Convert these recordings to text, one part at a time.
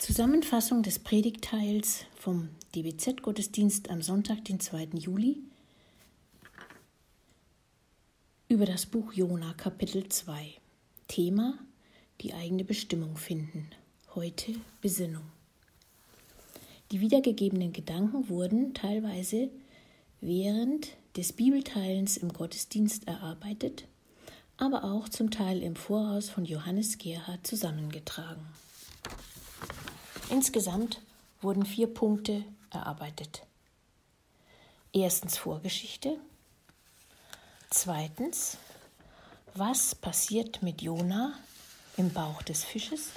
Zusammenfassung des Predigtteils vom DBZ-Gottesdienst am Sonntag, den 2. Juli, über das Buch Jona, Kapitel 2. Thema: Die eigene Bestimmung finden. Heute Besinnung. Die wiedergegebenen Gedanken wurden teilweise während des Bibelteilens im Gottesdienst erarbeitet, aber auch zum Teil im Voraus von Johannes Gerhard zusammengetragen. Insgesamt wurden vier Punkte erarbeitet. Erstens Vorgeschichte. Zweitens, was passiert mit Jona im Bauch des Fisches?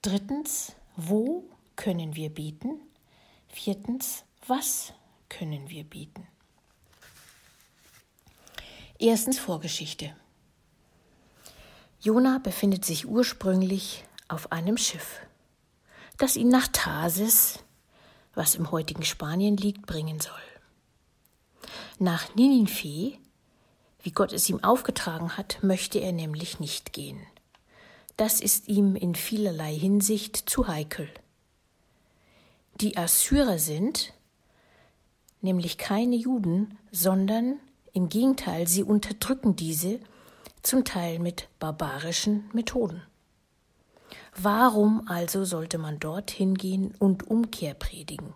Drittens, wo können wir beten? Viertens, was können wir beten? Erstens Vorgeschichte. Jona befindet sich ursprünglich auf einem Schiff das ihn nach Tarsis, was im heutigen Spanien liegt, bringen soll. Nach Ninive, wie Gott es ihm aufgetragen hat, möchte er nämlich nicht gehen. Das ist ihm in vielerlei Hinsicht zu heikel. Die Assyrer sind nämlich keine Juden, sondern im Gegenteil, sie unterdrücken diese zum Teil mit barbarischen Methoden. Warum also sollte man dorthin gehen und Umkehr predigen?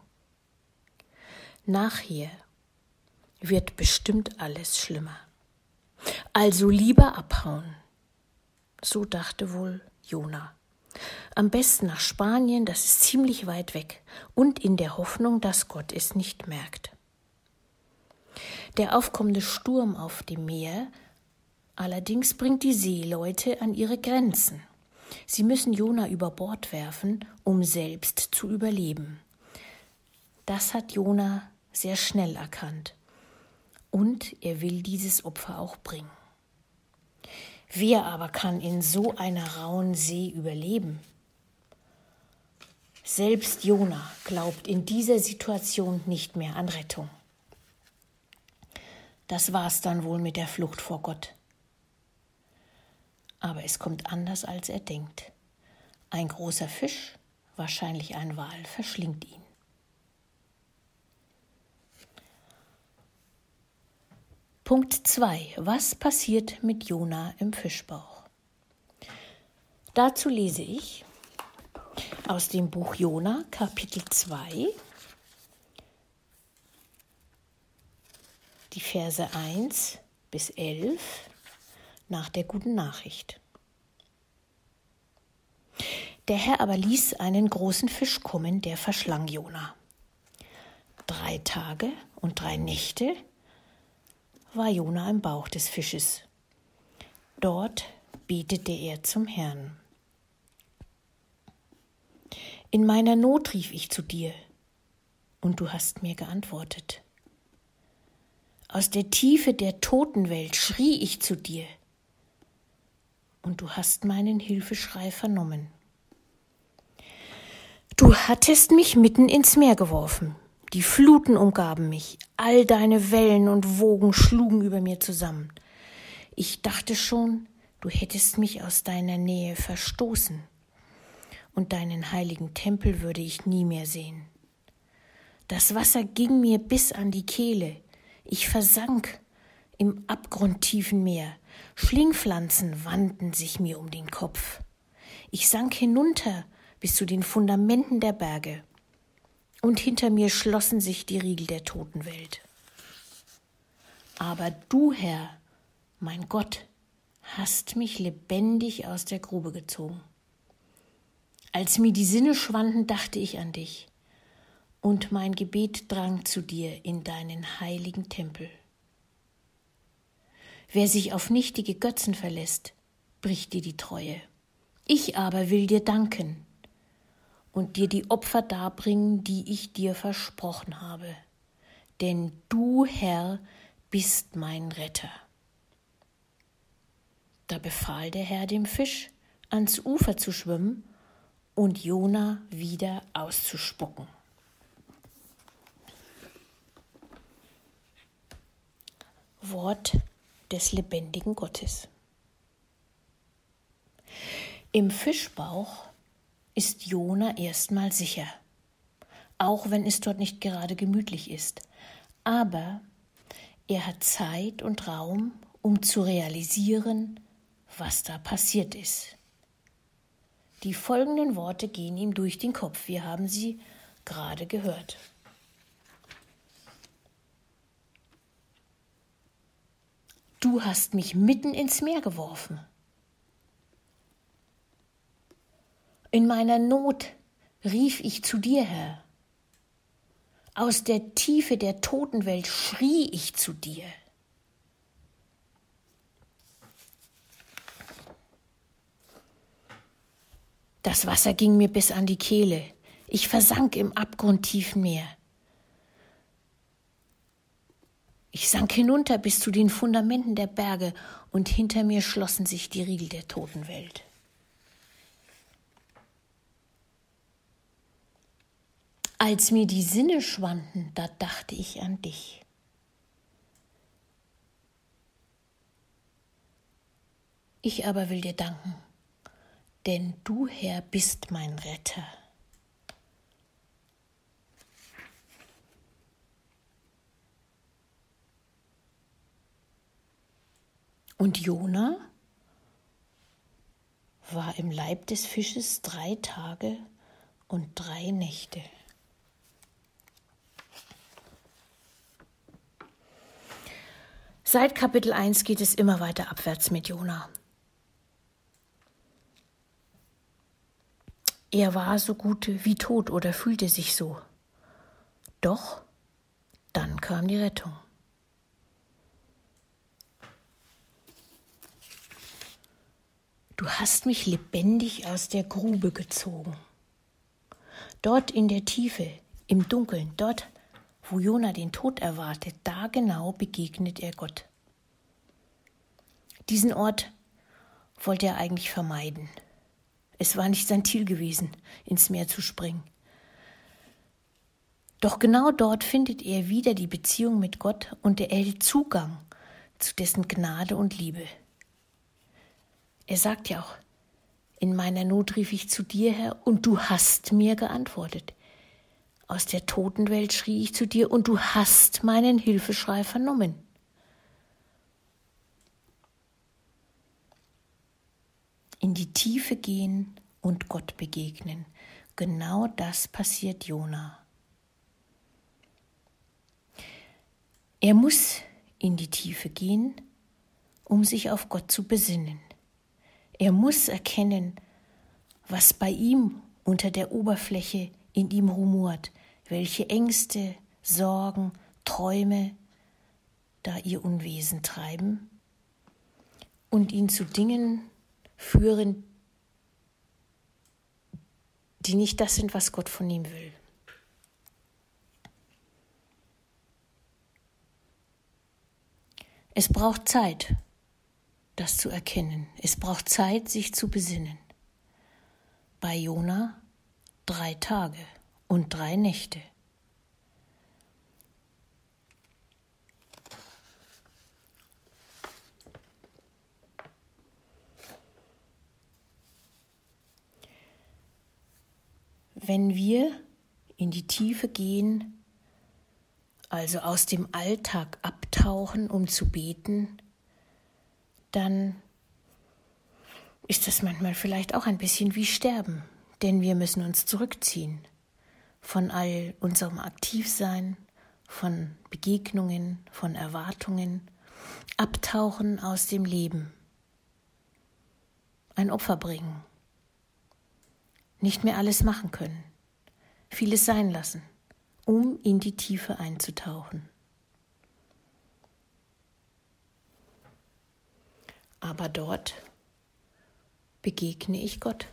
Nachher wird bestimmt alles schlimmer. Also lieber abhauen. So dachte wohl Jona. Am besten nach Spanien, das ist ziemlich weit weg, und in der Hoffnung, dass Gott es nicht merkt. Der aufkommende Sturm auf dem Meer allerdings bringt die Seeleute an ihre Grenzen. Sie müssen Jona über Bord werfen, um selbst zu überleben. Das hat Jona sehr schnell erkannt. Und er will dieses Opfer auch bringen. Wer aber kann in so einer rauen See überleben? Selbst Jona glaubt in dieser Situation nicht mehr an Rettung. Das war's dann wohl mit der Flucht vor Gott aber es kommt anders, als er denkt. Ein großer Fisch, wahrscheinlich ein Wal, verschlingt ihn. Punkt 2. Was passiert mit Jona im Fischbauch? Dazu lese ich aus dem Buch Jona, Kapitel 2, die Verse 1 bis 11 nach der guten Nachricht. Der Herr aber ließ einen großen Fisch kommen, der verschlang Jona. Drei Tage und drei Nächte war Jona im Bauch des Fisches. Dort betete er zum Herrn. In meiner Not rief ich zu dir, und du hast mir geantwortet. Aus der Tiefe der Totenwelt schrie ich zu dir, und du hast meinen Hilfeschrei vernommen. Du hattest mich mitten ins Meer geworfen. Die Fluten umgaben mich, all deine Wellen und Wogen schlugen über mir zusammen. Ich dachte schon, du hättest mich aus deiner Nähe verstoßen, und deinen heiligen Tempel würde ich nie mehr sehen. Das Wasser ging mir bis an die Kehle, ich versank im abgrundtiefen Meer, Schlingpflanzen wandten sich mir um den Kopf. Ich sank hinunter bis zu den Fundamenten der Berge, und hinter mir schlossen sich die Riegel der Totenwelt. Aber du, Herr, mein Gott, hast mich lebendig aus der Grube gezogen. Als mir die Sinne schwanden, dachte ich an dich, und mein Gebet drang zu dir in deinen heiligen Tempel. Wer sich auf nichtige Götzen verlässt, bricht dir die Treue. Ich aber will dir danken und dir die Opfer darbringen, die ich dir versprochen habe. Denn du, Herr, bist mein Retter. Da befahl der Herr dem Fisch, ans Ufer zu schwimmen und Jona wieder auszuspucken. Wort des lebendigen Gottes. Im Fischbauch ist Jona erstmal sicher, auch wenn es dort nicht gerade gemütlich ist. Aber er hat Zeit und Raum, um zu realisieren, was da passiert ist. Die folgenden Worte gehen ihm durch den Kopf. Wir haben sie gerade gehört. Du hast mich mitten ins Meer geworfen. In meiner Not rief ich zu dir, Herr. Aus der Tiefe der Totenwelt schrie ich zu dir. Das Wasser ging mir bis an die Kehle. Ich versank im abgrundtiefen Meer. Ich sank hinunter bis zu den Fundamenten der Berge, und hinter mir schlossen sich die Riegel der Totenwelt. Als mir die Sinne schwanden, da dachte ich an dich. Ich aber will dir danken, denn du, Herr, bist mein Retter. Und Jona war im Leib des Fisches drei Tage und drei Nächte. Seit Kapitel 1 geht es immer weiter abwärts mit Jona. Er war so gut wie tot oder fühlte sich so. Doch dann kam die Rettung. Du hast mich lebendig aus der Grube gezogen. Dort in der Tiefe, im Dunkeln, dort, wo Jona den Tod erwartet, da genau begegnet er Gott. Diesen Ort wollte er eigentlich vermeiden. Es war nicht sein Ziel gewesen, ins Meer zu springen. Doch genau dort findet er wieder die Beziehung mit Gott und er erhält Zugang zu dessen Gnade und Liebe. Er sagt ja auch, in meiner Not rief ich zu dir, Herr, und du hast mir geantwortet. Aus der Totenwelt schrie ich zu dir, und du hast meinen Hilfeschrei vernommen. In die Tiefe gehen und Gott begegnen. Genau das passiert Jona. Er muss in die Tiefe gehen, um sich auf Gott zu besinnen. Er muss erkennen, was bei ihm unter der Oberfläche in ihm rumort, welche Ängste, Sorgen, Träume da ihr Unwesen treiben und ihn zu Dingen führen, die nicht das sind, was Gott von ihm will. Es braucht Zeit, das zu erkennen. Es braucht Zeit, sich zu besinnen. Bei Jona drei Tage und drei Nächte. Wenn wir in die Tiefe gehen, also aus dem Alltag abtauchen, um zu beten, dann ist das manchmal vielleicht auch ein bisschen wie Sterben, denn wir müssen uns zurückziehen von all unserem Aktivsein, von Begegnungen, von Erwartungen, abtauchen aus dem Leben, ein Opfer bringen, nicht mehr alles machen können, vieles sein lassen, um in die Tiefe einzutauchen. Aber dort begegne ich Gott.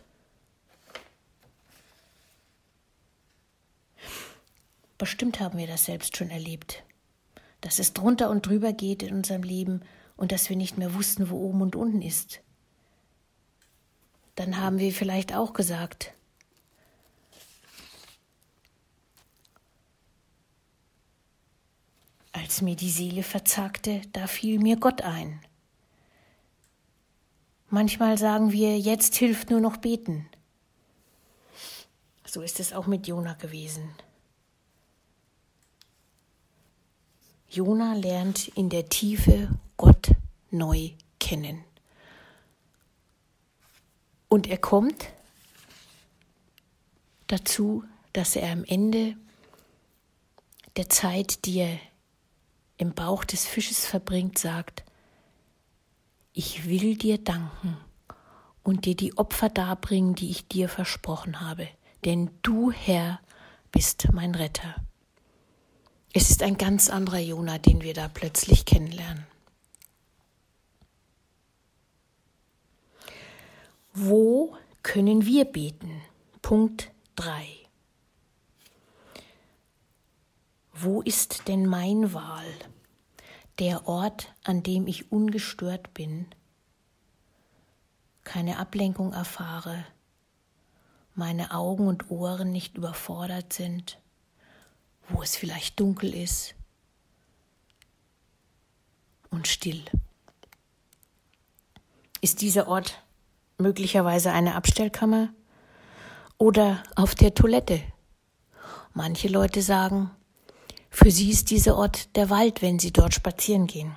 Bestimmt haben wir das selbst schon erlebt, dass es drunter und drüber geht in unserem Leben und dass wir nicht mehr wussten, wo oben und unten ist. Dann haben wir vielleicht auch gesagt, als mir die Seele verzagte, da fiel mir Gott ein. Manchmal sagen wir, jetzt hilft nur noch beten. So ist es auch mit Jona gewesen. Jona lernt in der Tiefe Gott neu kennen. Und er kommt dazu, dass er am Ende der Zeit, die er im Bauch des Fisches verbringt, sagt, ich will dir danken und dir die Opfer darbringen, die ich dir versprochen habe, denn du, Herr, bist mein Retter. Es ist ein ganz anderer Jona, den wir da plötzlich kennenlernen. Wo können wir beten? Punkt 3. Wo ist denn mein Wahl? Der Ort, an dem ich ungestört bin, keine Ablenkung erfahre, meine Augen und Ohren nicht überfordert sind, wo es vielleicht dunkel ist und still. Ist dieser Ort möglicherweise eine Abstellkammer oder auf der Toilette? Manche Leute sagen, für sie ist dieser Ort der Wald, wenn sie dort spazieren gehen.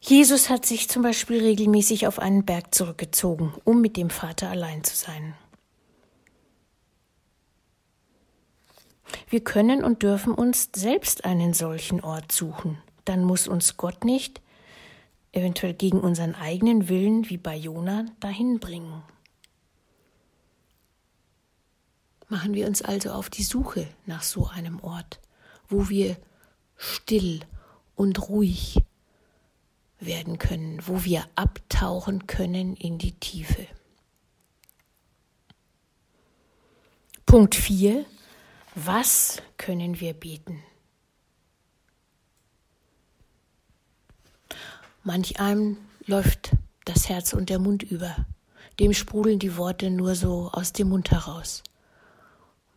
Jesus hat sich zum Beispiel regelmäßig auf einen Berg zurückgezogen, um mit dem Vater allein zu sein. Wir können und dürfen uns selbst einen solchen Ort suchen. Dann muss uns Gott nicht, eventuell gegen unseren eigenen Willen wie bei Jona, dahin bringen. Machen wir uns also auf die Suche nach so einem Ort, wo wir still und ruhig werden können, wo wir abtauchen können in die Tiefe. Punkt 4. Was können wir beten? Manch einem läuft das Herz und der Mund über, dem sprudeln die Worte nur so aus dem Mund heraus.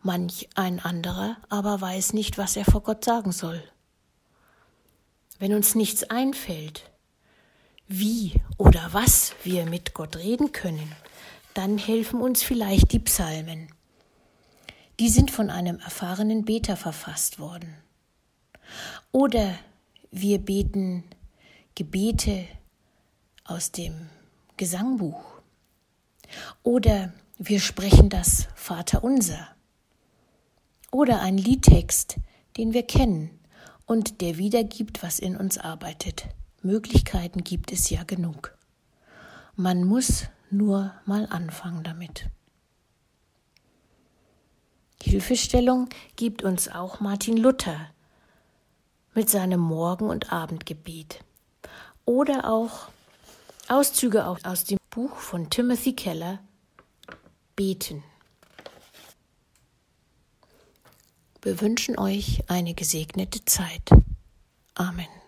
Manch ein anderer aber weiß nicht, was er vor Gott sagen soll. Wenn uns nichts einfällt, wie oder was wir mit Gott reden können, dann helfen uns vielleicht die Psalmen. Die sind von einem erfahrenen Beter verfasst worden. Oder wir beten Gebete aus dem Gesangbuch. Oder wir sprechen das Vaterunser. Oder ein Liedtext, den wir kennen und der wiedergibt, was in uns arbeitet. Möglichkeiten gibt es ja genug. Man muss nur mal anfangen damit. Hilfestellung gibt uns auch Martin Luther mit seinem Morgen- und Abendgebet oder auch Auszüge aus dem Buch von Timothy Keller Beten. Wir wünschen euch eine gesegnete Zeit. Amen.